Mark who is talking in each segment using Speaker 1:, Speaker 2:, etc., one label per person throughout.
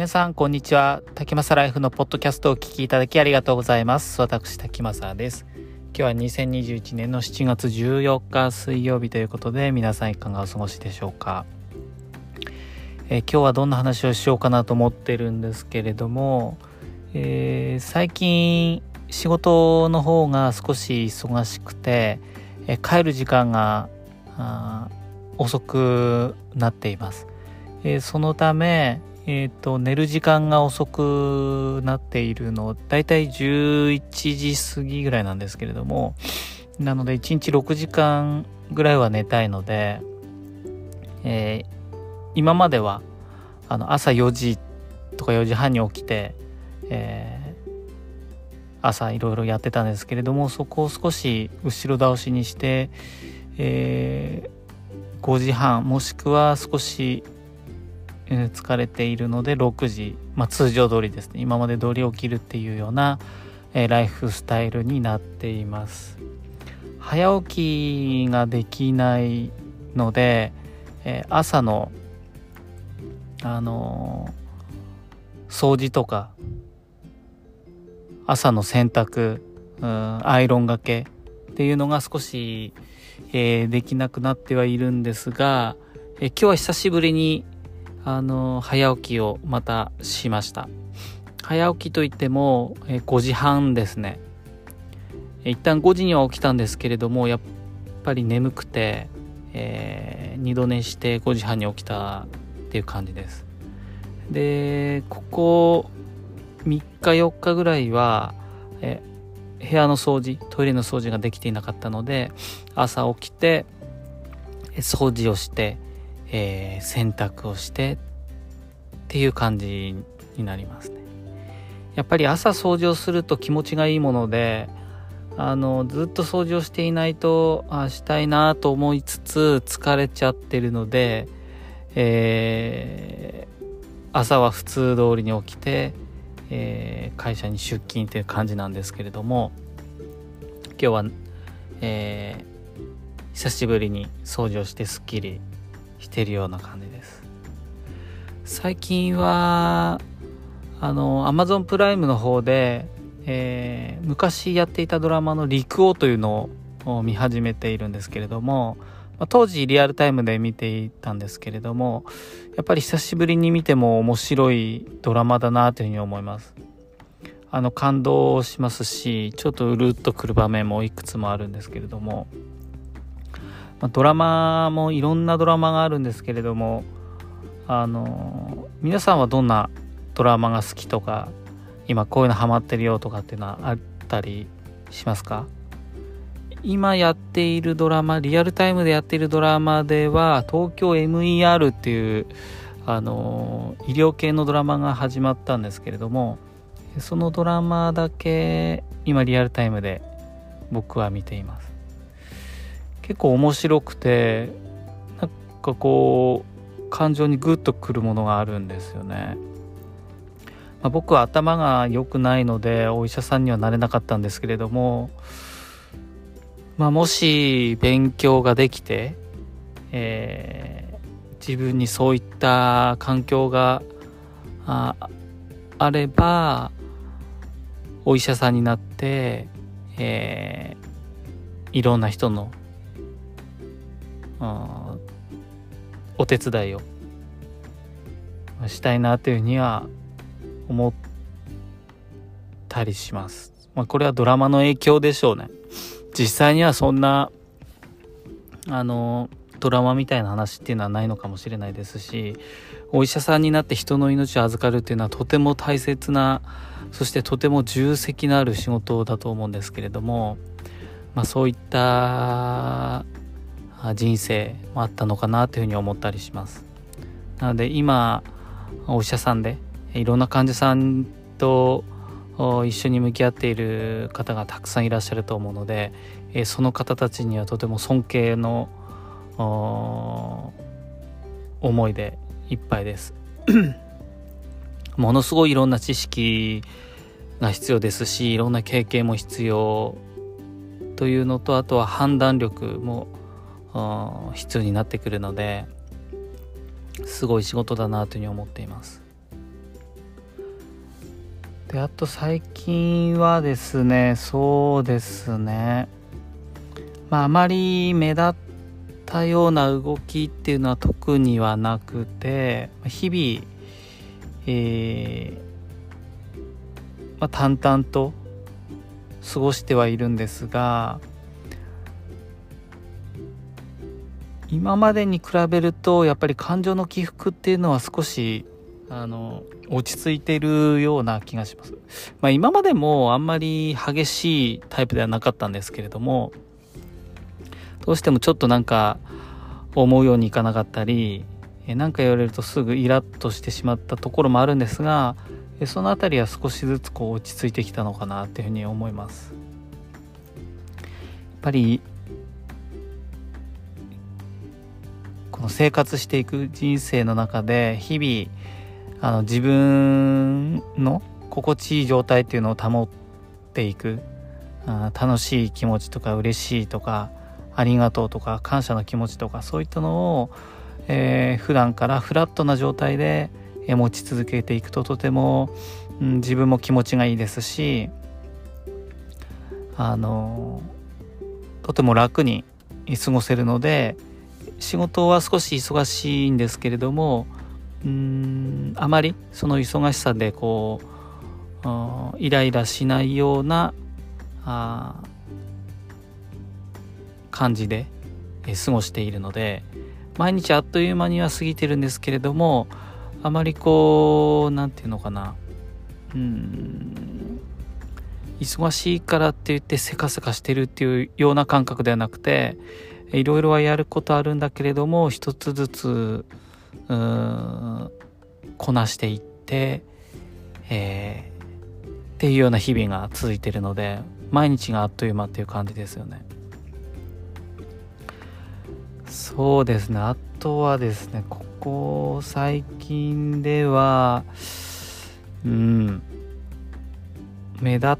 Speaker 1: 皆さん、こんにちは。滝正ライフのポッドキャストをお聞きいただきありがとうございます。私、滝正です。今日は2021年の7月14日水曜日ということで、皆さんいかがお過ごしでしょうか？えー、今日はどんな話をしようかなと思ってるんですけれども、えー、最近仕事の方が少し忙しくて、えー、帰る時間が遅くなっています。えー、そのため、えっ、ー、と、寝る時間が遅くなっているの、だいたい11時過ぎぐらいなんですけれども、なので1日6時間ぐらいは寝たいので、えー、今までは、あの、朝4時とか4時半に起きて、えー、朝いろいろやってたんですけれども、そこを少し後ろ倒しにして、えー、5時半もしくは少し疲れているので6時、まあ、通常通りですね。今まで通り起きるっていうような、え、ライフスタイルになっています。早起きができないので、え、朝のあの、掃除とか朝の洗濯、うん、アイロンがけっていうのが少し、えー、できなくなってはいるんですが、え今日は久しぶりにあの早起きをまたしました。早起きといっても、え5時半ですね。一旦5時には起きたんですけれどもやっぱり眠くて、えー、2度寝して5時半に起きたっていう感じです。でここ3日4日ぐらいは、え部屋の掃除トイレの掃除ができていなかったので朝起きて掃除をしてえー、洗濯をしてっていう感じになりますね。やっぱり朝掃除をすると気持ちがいいものであのずっと掃除をしていないとあしたいなと思いつつ疲れちゃってるので、えー、朝は普通通りに起きて、えー、会社に出勤っていう感じなんですけれども今日は、えー、久しぶりに掃除をしてすっきりしてるような感じです。最近はあの Amazon プライムの方で、えー、昔やっていたドラマの「陸王」というのを見始めているんですけれども、当時リアルタイムで見ていたんですけれどもやっぱり久しぶりに見ても面白いドラマだなというふうに思います。あの感動しますしちょっとうるっとくる場面もいくつもあるんですけれども。まあ、ドラマもいろんなドラマがあるんですけれどもあの皆さんはどんなドラマが好きとか今こういうのハマってるよとかっていうのはあったりしますか？今やっているドラマリアルタイムでやっているドラマでは東京 MER っていうあの医療系のドラマが始まったんですけれどもそのドラマだけ今リアルタイムで僕は見ています。結構面白くてなんかこう感情にグッとくるものがあるんですよね。まあ、僕は頭が良くないのでお医者さんにはなれなかったんですけれども、まあ、もし勉強ができて、えー、自分にそういった環境がああればお医者さんになって、えー、いろんな人のお手伝いをしたいなというふうには思ったりします。まあ、これはドラマの影響でしょうね。実際にはそんなあのドラマみたいな話っていうのはないのかもしれないですしお医者さんになって人の命を預かるっていうのはとても大切なそしてとても重責のある仕事だと思うんですけれども、まあ、そういった人生もあったのかなというふうに思ったりします。なので今お医者さんでいろんな患者さんと一緒に向き合っている方がたくさんいらっしゃると思うのでその方たちにはとても尊敬の思いでいっぱいです。ものすごいいろんな知識が必要ですしいろんな経験も必要。というのとあとは判断力も必要になってくるのですごい仕事だなというふうに思っています。であと最近はですねそうですね。まああまり目立ったような動きっていうのは特にはなくて日々、えーまあ、淡々と過ごしてはいるんですが今までに比べるとやっぱり感情の起伏っていうのは少しあの落ち着いてるような気がします。まあ、今までもあんまり激しいタイプではなかったんですけれどもどうしてもちょっとなんか思うようにいかなかったり何か言われるとすぐイラッとしてしまったところもあるんですがその辺りは少しずつこう落ち着いてきたのかなっていうふうに思います。やっぱりこの生活していく人生の中で日々あの自分の心地いい状態っていうのを保っていく。あ楽しい気持ちとか嬉しいとかありがとうとか感謝の気持ちとかそういったのを、えー、普段からフラットな状態で持ち続けていくととても、うん、自分も気持ちがいいですしあのとても楽に過ごせるので仕事は少し忙しいんですけれどもうんあまりその忙しさでこうイライラしないようなあ感じで過ごしているので毎日あっという間には過ぎてるんですけれどもあまりこう何て言うのかなうん忙しいからって言ってせかせかしてるっていうような感覚ではなくていろいろはやることあるんだけれども一つずつこなしていって、えー、っていうような日々が続いてるので毎日があっという間っていう感じですよね。そうですねあとはですねここ最近ではうん目立っ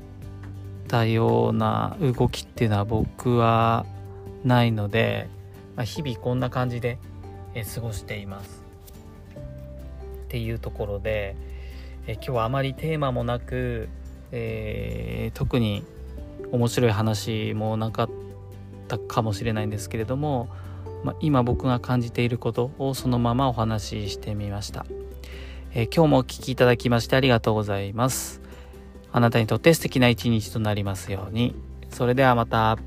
Speaker 1: たような動きっていうのは僕はないので、まあ、日々こんな感じで過ごしています。っていうところでえ今日はあまりテーマもなく、えー、特に面白い話もなかったかもしれないんですけれどもまあ、今僕が感じていることをそのままお話ししてみました、えー、今日もお聴きいただきましてありがとうございますあなたにとって素敵な一日となりますようにそれではまた。